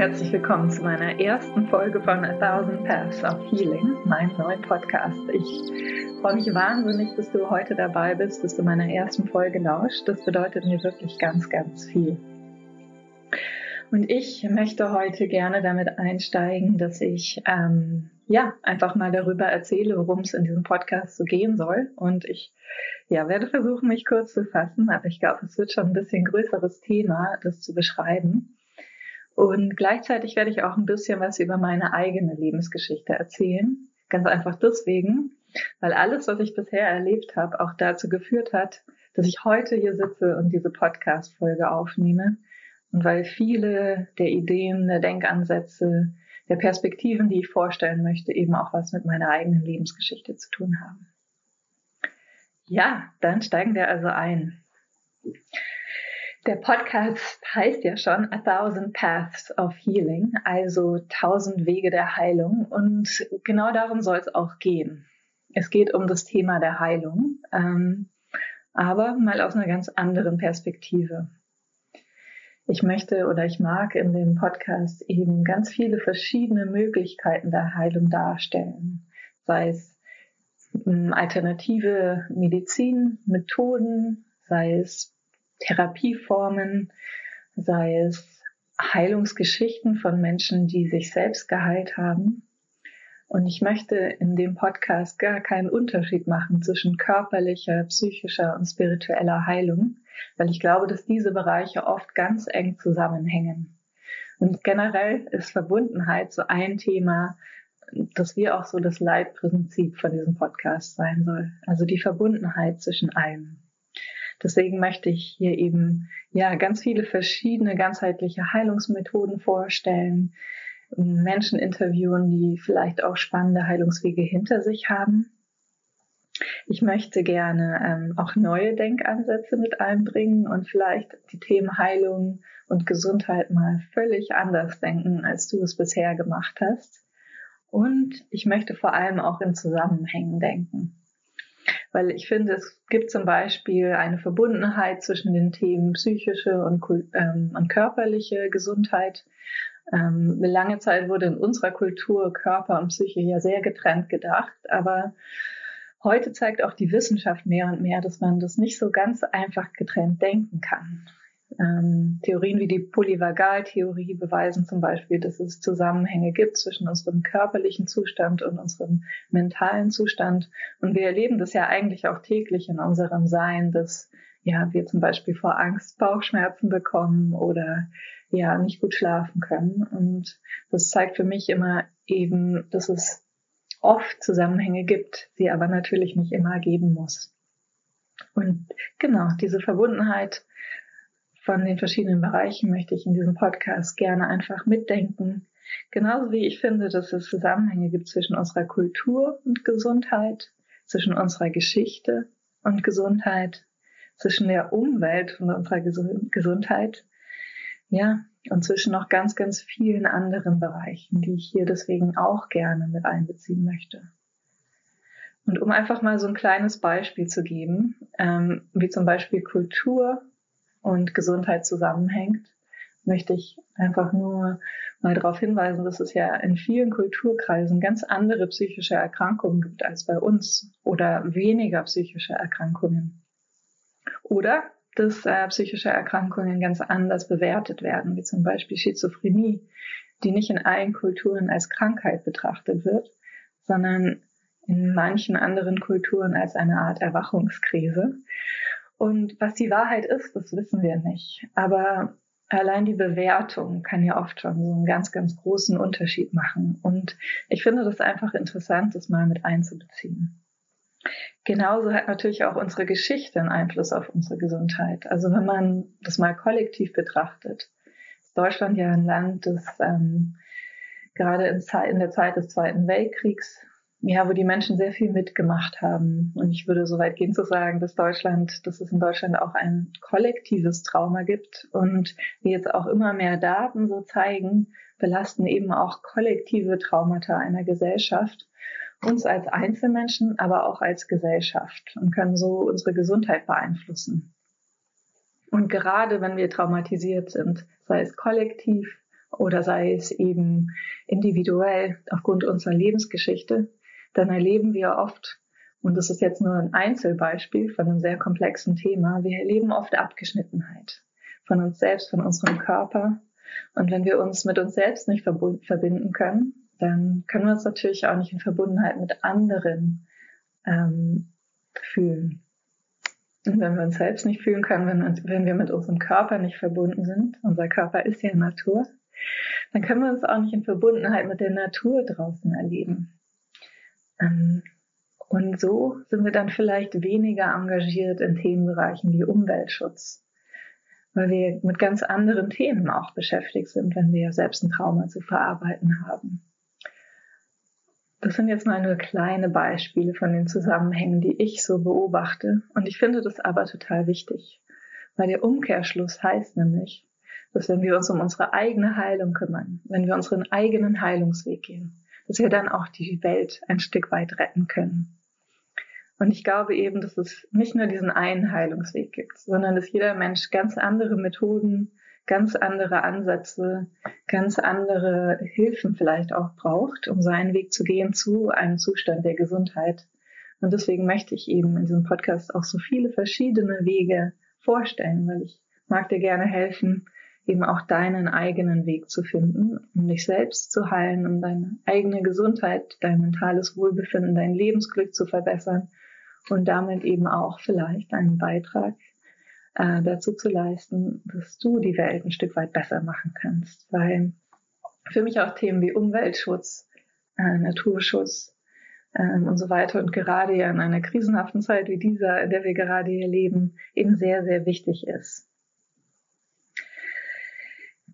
herzlich willkommen zu meiner ersten Folge von A Thousand Paths of Healing, meinem neuen Podcast. Ich freue mich wahnsinnig, dass du heute dabei bist, dass du meiner ersten Folge lauscht. Das bedeutet mir wirklich ganz, ganz viel. Und ich möchte heute gerne damit einsteigen, dass ich ähm, ja einfach mal darüber erzähle, worum es in diesem Podcast so gehen soll. Und ich ja, werde versuchen, mich kurz zu fassen, aber ich glaube, es wird schon ein bisschen größeres Thema, das zu beschreiben. Und gleichzeitig werde ich auch ein bisschen was über meine eigene Lebensgeschichte erzählen. Ganz einfach deswegen, weil alles, was ich bisher erlebt habe, auch dazu geführt hat, dass ich heute hier sitze und diese Podcast-Folge aufnehme. Und weil viele der Ideen, der Denkansätze, der Perspektiven, die ich vorstellen möchte, eben auch was mit meiner eigenen Lebensgeschichte zu tun haben. Ja, dann steigen wir also ein. Der Podcast heißt ja schon A Thousand Paths of Healing, also tausend Wege der Heilung. Und genau darum soll es auch gehen. Es geht um das Thema der Heilung, ähm, aber mal aus einer ganz anderen Perspektive. Ich möchte oder ich mag in dem Podcast eben ganz viele verschiedene Möglichkeiten der Heilung darstellen, sei es ähm, alternative Medizinmethoden, sei es Therapieformen, sei es Heilungsgeschichten von Menschen, die sich selbst geheilt haben. Und ich möchte in dem Podcast gar keinen Unterschied machen zwischen körperlicher, psychischer und spiritueller Heilung, weil ich glaube, dass diese Bereiche oft ganz eng zusammenhängen. Und generell ist Verbundenheit so ein Thema, dass wir auch so das Leitprinzip von diesem Podcast sein soll. Also die Verbundenheit zwischen allem. Deswegen möchte ich hier eben ja ganz viele verschiedene ganzheitliche Heilungsmethoden vorstellen, Menschen interviewen, die vielleicht auch spannende Heilungswege hinter sich haben. Ich möchte gerne ähm, auch neue Denkansätze mit einbringen und vielleicht die Themen Heilung und Gesundheit mal völlig anders denken, als du es bisher gemacht hast. Und ich möchte vor allem auch in Zusammenhängen denken. Weil ich finde, es gibt zum Beispiel eine Verbundenheit zwischen den Themen psychische und, ähm, und körperliche Gesundheit. Ähm, lange Zeit wurde in unserer Kultur Körper und Psyche ja sehr getrennt gedacht, aber heute zeigt auch die Wissenschaft mehr und mehr, dass man das nicht so ganz einfach getrennt denken kann. Ähm, Theorien wie die Polyvagaltheorie beweisen zum Beispiel, dass es Zusammenhänge gibt zwischen unserem körperlichen Zustand und unserem mentalen Zustand. Und wir erleben das ja eigentlich auch täglich in unserem Sein, dass ja, wir zum Beispiel vor Angst Bauchschmerzen bekommen oder ja, nicht gut schlafen können. Und das zeigt für mich immer eben, dass es oft Zusammenhänge gibt, sie aber natürlich nicht immer geben muss. Und genau, diese Verbundenheit von den verschiedenen Bereichen möchte ich in diesem Podcast gerne einfach mitdenken. Genauso wie ich finde, dass es Zusammenhänge gibt zwischen unserer Kultur und Gesundheit, zwischen unserer Geschichte und Gesundheit, zwischen der Umwelt und unserer Gesundheit, ja, und zwischen noch ganz, ganz vielen anderen Bereichen, die ich hier deswegen auch gerne mit einbeziehen möchte. Und um einfach mal so ein kleines Beispiel zu geben, ähm, wie zum Beispiel Kultur und Gesundheit zusammenhängt, möchte ich einfach nur mal darauf hinweisen, dass es ja in vielen Kulturkreisen ganz andere psychische Erkrankungen gibt als bei uns oder weniger psychische Erkrankungen. Oder dass äh, psychische Erkrankungen ganz anders bewertet werden, wie zum Beispiel Schizophrenie, die nicht in allen Kulturen als Krankheit betrachtet wird, sondern in manchen anderen Kulturen als eine Art Erwachungskrise. Und was die Wahrheit ist, das wissen wir nicht. Aber allein die Bewertung kann ja oft schon so einen ganz, ganz großen Unterschied machen. Und ich finde das einfach interessant, das mal mit einzubeziehen. Genauso hat natürlich auch unsere Geschichte einen Einfluss auf unsere Gesundheit. Also wenn man das mal kollektiv betrachtet, ist Deutschland ja ein Land, das ähm, gerade in, in der Zeit des Zweiten Weltkriegs ja, wo die Menschen sehr viel mitgemacht haben. Und ich würde so weit gehen zu sagen, dass Deutschland, dass es in Deutschland auch ein kollektives Trauma gibt. Und wie jetzt auch immer mehr Daten so zeigen, belasten eben auch kollektive Traumata einer Gesellschaft uns als Einzelmenschen, aber auch als Gesellschaft und können so unsere Gesundheit beeinflussen. Und gerade wenn wir traumatisiert sind, sei es kollektiv oder sei es eben individuell aufgrund unserer Lebensgeschichte, dann erleben wir oft, und das ist jetzt nur ein Einzelbeispiel von einem sehr komplexen Thema, wir erleben oft Abgeschnittenheit von uns selbst, von unserem Körper. Und wenn wir uns mit uns selbst nicht verbinden können, dann können wir uns natürlich auch nicht in Verbundenheit mit anderen ähm, fühlen. Und wenn wir uns selbst nicht fühlen können, wenn, wenn wir mit unserem Körper nicht verbunden sind, unser Körper ist ja Natur, dann können wir uns auch nicht in Verbundenheit mit der Natur draußen erleben. Ähm, und so sind wir dann vielleicht weniger engagiert in Themenbereichen wie Umweltschutz, weil wir mit ganz anderen Themen auch beschäftigt sind, wenn wir selbst ein Trauma zu verarbeiten haben. Das sind jetzt mal nur kleine Beispiele von den Zusammenhängen, die ich so beobachte. Und ich finde das aber total wichtig, weil der Umkehrschluss heißt nämlich, dass wenn wir uns um unsere eigene Heilung kümmern, wenn wir unseren eigenen Heilungsweg gehen, dass wir dann auch die Welt ein Stück weit retten können. Und ich glaube eben, dass es nicht nur diesen einen Heilungsweg gibt, sondern dass jeder Mensch ganz andere Methoden, ganz andere Ansätze, ganz andere Hilfen vielleicht auch braucht, um seinen Weg zu gehen zu einem Zustand der Gesundheit. Und deswegen möchte ich eben in diesem Podcast auch so viele verschiedene Wege vorstellen, weil ich mag dir gerne helfen, eben auch deinen eigenen Weg zu finden, um dich selbst zu heilen, um deine eigene Gesundheit, dein mentales Wohlbefinden, dein Lebensglück zu verbessern und damit eben auch vielleicht einen Beitrag äh, dazu zu leisten, dass du die Welt ein Stück weit besser machen kannst. Weil für mich auch Themen wie Umweltschutz, äh, Naturschutz äh, und so weiter und gerade ja in einer krisenhaften Zeit wie dieser, in der wir gerade hier leben, eben sehr, sehr wichtig ist.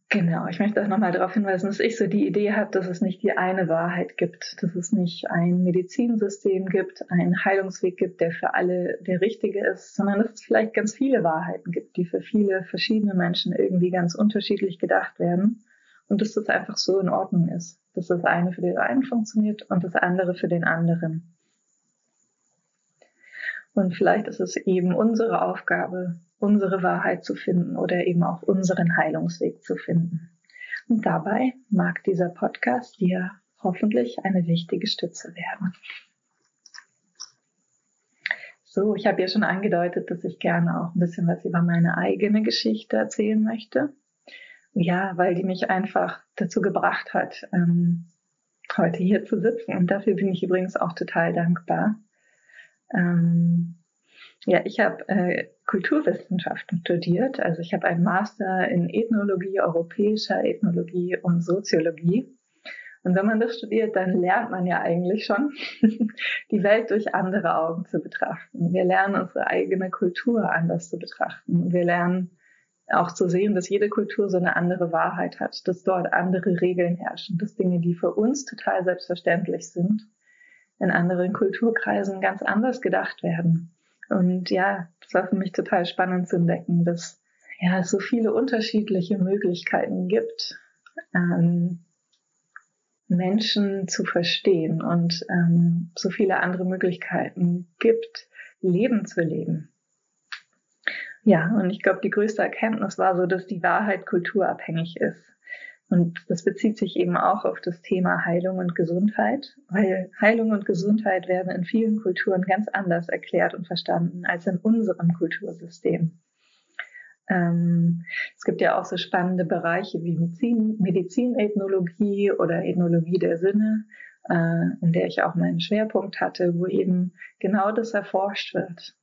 Genau, ich möchte auch nochmal darauf hinweisen, dass ich so die Idee habe, dass es nicht die eine Wahrheit gibt, dass es nicht ein Medizinsystem gibt, einen Heilungsweg gibt, der für alle der richtige ist, sondern dass es vielleicht ganz viele Wahrheiten gibt, die für viele verschiedene Menschen irgendwie ganz unterschiedlich gedacht werden und dass das einfach so in Ordnung ist, dass das eine für den einen funktioniert und das andere für den anderen. Und vielleicht ist es eben unsere Aufgabe, unsere Wahrheit zu finden oder eben auch unseren Heilungsweg zu finden. Und dabei mag dieser Podcast dir hoffentlich eine wichtige Stütze werden. So, ich habe ja schon angedeutet, dass ich gerne auch ein bisschen was über meine eigene Geschichte erzählen möchte. Ja, weil die mich einfach dazu gebracht hat, ähm, heute hier zu sitzen. Und dafür bin ich übrigens auch total dankbar. Ähm, ja, ich habe äh, Kulturwissenschaften studiert. Also ich habe einen Master in Ethnologie, europäischer Ethnologie und Soziologie. Und wenn man das studiert, dann lernt man ja eigentlich schon, die Welt durch andere Augen zu betrachten. Wir lernen unsere eigene Kultur anders zu betrachten. Wir lernen auch zu sehen, dass jede Kultur so eine andere Wahrheit hat, dass dort andere Regeln herrschen, dass Dinge, die für uns total selbstverständlich sind, in anderen Kulturkreisen ganz anders gedacht werden. Und ja, das war für mich total spannend zu entdecken, dass ja, es so viele unterschiedliche Möglichkeiten gibt, ähm, Menschen zu verstehen und ähm, so viele andere Möglichkeiten gibt, Leben zu leben. Ja, und ich glaube, die größte Erkenntnis war so, dass die Wahrheit kulturabhängig ist. Und das bezieht sich eben auch auf das Thema Heilung und Gesundheit, weil Heilung und Gesundheit werden in vielen Kulturen ganz anders erklärt und verstanden als in unserem Kultursystem. Ähm, es gibt ja auch so spannende Bereiche wie Medizin, Medizinethnologie oder Ethnologie der Sinne, äh, in der ich auch meinen Schwerpunkt hatte, wo eben genau das erforscht wird.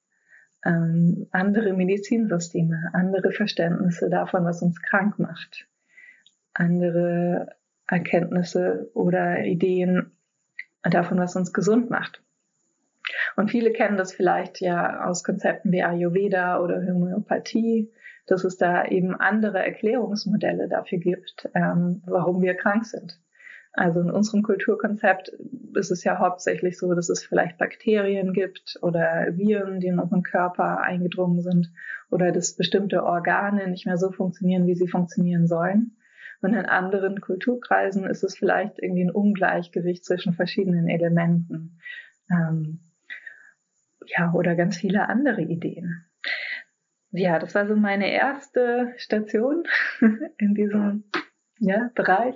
Ähm, andere Medizinsysteme, andere Verständnisse davon, was uns krank macht andere Erkenntnisse oder Ideen davon, was uns gesund macht. Und viele kennen das vielleicht ja aus Konzepten wie Ayurveda oder Homöopathie, dass es da eben andere Erklärungsmodelle dafür gibt, ähm, warum wir krank sind. Also in unserem Kulturkonzept ist es ja hauptsächlich so, dass es vielleicht Bakterien gibt oder Viren, die in unseren Körper eingedrungen sind oder dass bestimmte Organe nicht mehr so funktionieren, wie sie funktionieren sollen. Und in anderen Kulturkreisen ist es vielleicht irgendwie ein Ungleichgewicht zwischen verschiedenen Elementen. Ähm, ja, oder ganz viele andere Ideen. Ja, das war so meine erste Station in diesem ja, Bereich.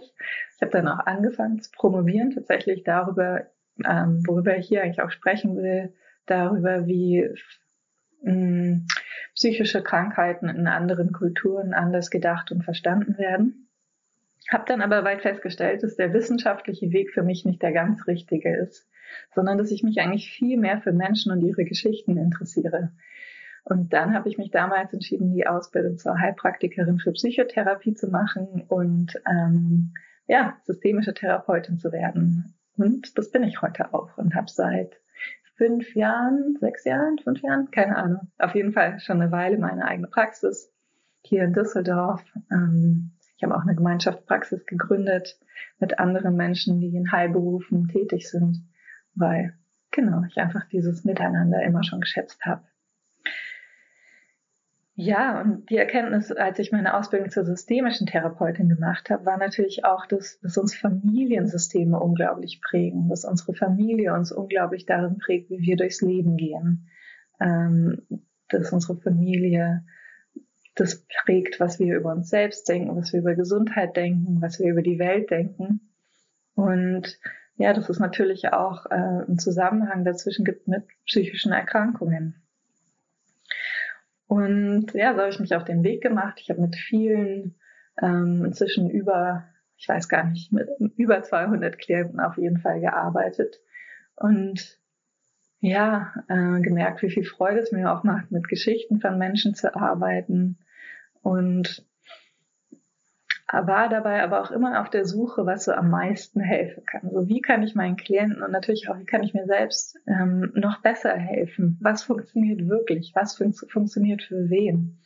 Ich habe dann auch angefangen zu promovieren, tatsächlich darüber, ähm, worüber ich hier eigentlich auch sprechen will, darüber, wie mh, hm, psychische Krankheiten in anderen Kulturen anders gedacht und verstanden werden. Habe dann aber weit festgestellt, dass der wissenschaftliche Weg für mich nicht der ganz richtige ist, sondern dass ich mich eigentlich viel mehr für Menschen und ihre Geschichten interessiere. Und dann habe ich mich damals entschieden, die Ausbildung zur Heilpraktikerin für Psychotherapie zu machen und ähm, ja, systemische Therapeutin zu werden. Und das bin ich heute auch und habe seit fünf Jahren, sechs Jahren, fünf Jahren, keine Ahnung, auf jeden Fall schon eine Weile meine eigene Praxis hier in Düsseldorf. Ähm, ich habe auch eine Gemeinschaftspraxis gegründet mit anderen Menschen, die in Heilberufen tätig sind, weil genau ich einfach dieses Miteinander immer schon geschätzt habe. Ja, und die Erkenntnis, als ich meine Ausbildung zur systemischen Therapeutin gemacht habe, war natürlich auch, dass, dass uns Familiensysteme unglaublich prägen, dass unsere Familie uns unglaublich darin prägt, wie wir durchs Leben gehen, ähm, dass unsere Familie das prägt, was wir über uns selbst denken, was wir über Gesundheit denken, was wir über die Welt denken. Und ja, dass es natürlich auch äh, einen Zusammenhang dazwischen gibt mit psychischen Erkrankungen. Und ja, so habe ich mich auf den Weg gemacht. Ich habe mit vielen, ähm, inzwischen über, ich weiß gar nicht, mit über 200 Klienten auf jeden Fall gearbeitet. Und ja, äh, gemerkt, wie viel Freude es mir auch macht, mit Geschichten von Menschen zu arbeiten. Und war dabei aber auch immer auf der Suche, was so am meisten helfen kann. So wie kann ich meinen Klienten und natürlich auch, wie kann ich mir selbst ähm, noch besser helfen? Was funktioniert wirklich? Was fun funktioniert für wen?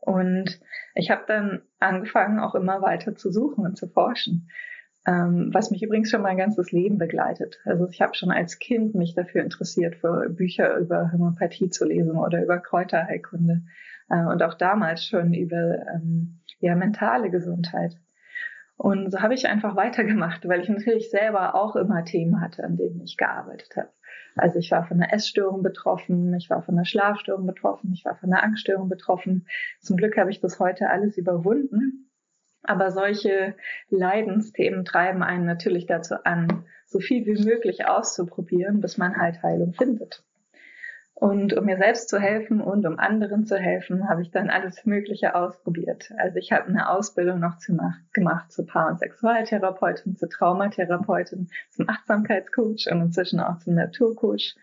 Und ich habe dann angefangen, auch immer weiter zu suchen und zu forschen, ähm, was mich übrigens schon mein ganzes Leben begleitet. Also ich habe schon als Kind mich dafür interessiert, für Bücher über Homöopathie zu lesen oder über Kräuterheilkunde und auch damals schon über ähm, ja, mentale Gesundheit. Und so habe ich einfach weitergemacht, weil ich natürlich selber auch immer Themen hatte, an denen ich gearbeitet habe. Also ich war von einer Essstörung betroffen, ich war von einer Schlafstörung betroffen, ich war von einer Angststörung betroffen. Zum Glück habe ich das heute alles überwunden. Aber solche Leidensthemen treiben einen natürlich dazu an, so viel wie möglich auszuprobieren, bis man halt Heilung findet. Und um mir selbst zu helfen und um anderen zu helfen, habe ich dann alles Mögliche ausprobiert. Also ich habe eine Ausbildung noch zu, gemacht zur Paar- und Sexualtherapeutin, zur Traumatherapeutin, zum Achtsamkeitscoach und inzwischen auch zum Naturcoach.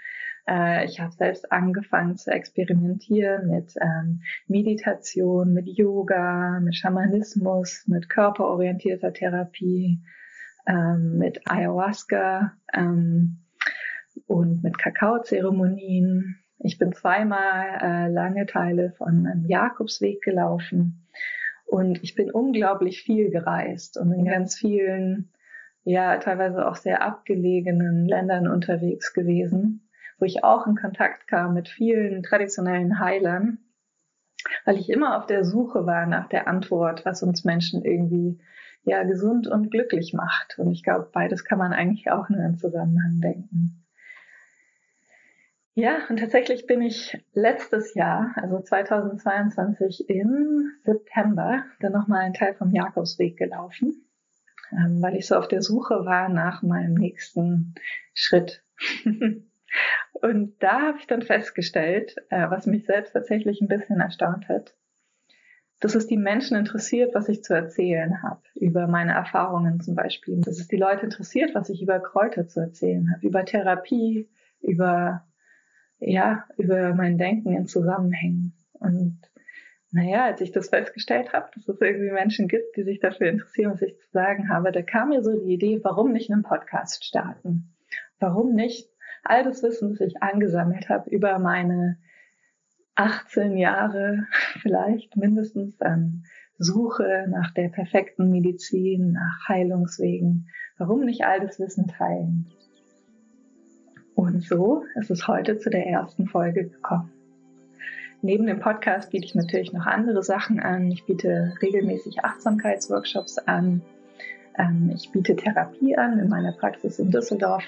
Äh, ich habe selbst angefangen zu experimentieren mit ähm, Meditation, mit Yoga, mit Schamanismus, mit körperorientierter Therapie, ähm, mit Ayahuasca ähm, und mit Kakaozeremonien ich bin zweimal äh, lange Teile von einem Jakobsweg gelaufen und ich bin unglaublich viel gereist und in ganz vielen, ja, teilweise auch sehr abgelegenen Ländern unterwegs gewesen, wo ich auch in Kontakt kam mit vielen traditionellen Heilern, weil ich immer auf der Suche war nach der Antwort, was uns Menschen irgendwie ja gesund und glücklich macht. Und ich glaube, beides kann man eigentlich auch nur in Zusammenhang denken. Ja, und tatsächlich bin ich letztes Jahr, also 2022 im September, dann nochmal einen Teil vom Jakobsweg gelaufen, ähm, weil ich so auf der Suche war nach meinem nächsten Schritt. und da habe ich dann festgestellt, äh, was mich selbst tatsächlich ein bisschen erstaunt hat, dass es die Menschen interessiert, was ich zu erzählen habe, über meine Erfahrungen zum Beispiel. Dass es die Leute interessiert, was ich über Kräuter zu erzählen habe, über Therapie, über ja, über mein Denken in Zusammenhängen. Und naja, als ich das festgestellt habe, dass es irgendwie Menschen gibt, die sich dafür interessieren, was ich zu sagen habe, da kam mir so die Idee, warum nicht einen Podcast starten? Warum nicht all das Wissen, das ich angesammelt habe über meine 18 Jahre vielleicht mindestens an Suche nach der perfekten Medizin, nach Heilungswegen, warum nicht all das Wissen teilen? Und so ist es heute zu der ersten Folge gekommen. Neben dem Podcast biete ich natürlich noch andere Sachen an. Ich biete regelmäßig Achtsamkeitsworkshops an. Ähm, ich biete Therapie an in meiner Praxis in Düsseldorf.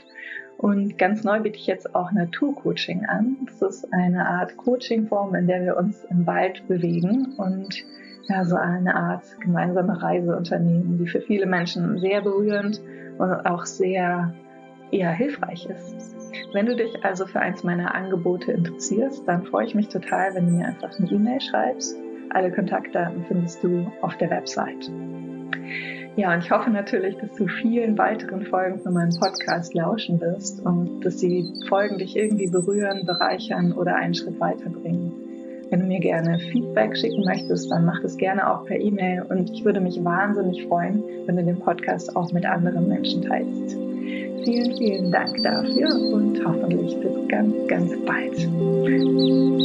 Und ganz neu biete ich jetzt auch Naturcoaching an. Das ist eine Art Coachingform, in der wir uns im Wald bewegen und ja, so eine Art gemeinsame Reise unternehmen, die für viele Menschen sehr berührend und auch sehr ja, hilfreich ist. Wenn du dich also für eins meiner Angebote interessierst, dann freue ich mich total, wenn du mir einfach eine E-Mail schreibst. Alle Kontaktdaten findest du auf der Website. Ja, und ich hoffe natürlich, dass du vielen weiteren Folgen von meinem Podcast lauschen wirst und dass die Folgen dich irgendwie berühren, bereichern oder einen Schritt weiterbringen. Wenn du mir gerne Feedback schicken möchtest, dann mach das gerne auch per E-Mail und ich würde mich wahnsinnig freuen, wenn du den Podcast auch mit anderen Menschen teilst. Vielen, vielen Dank dafür und hoffentlich bis ganz, ganz bald.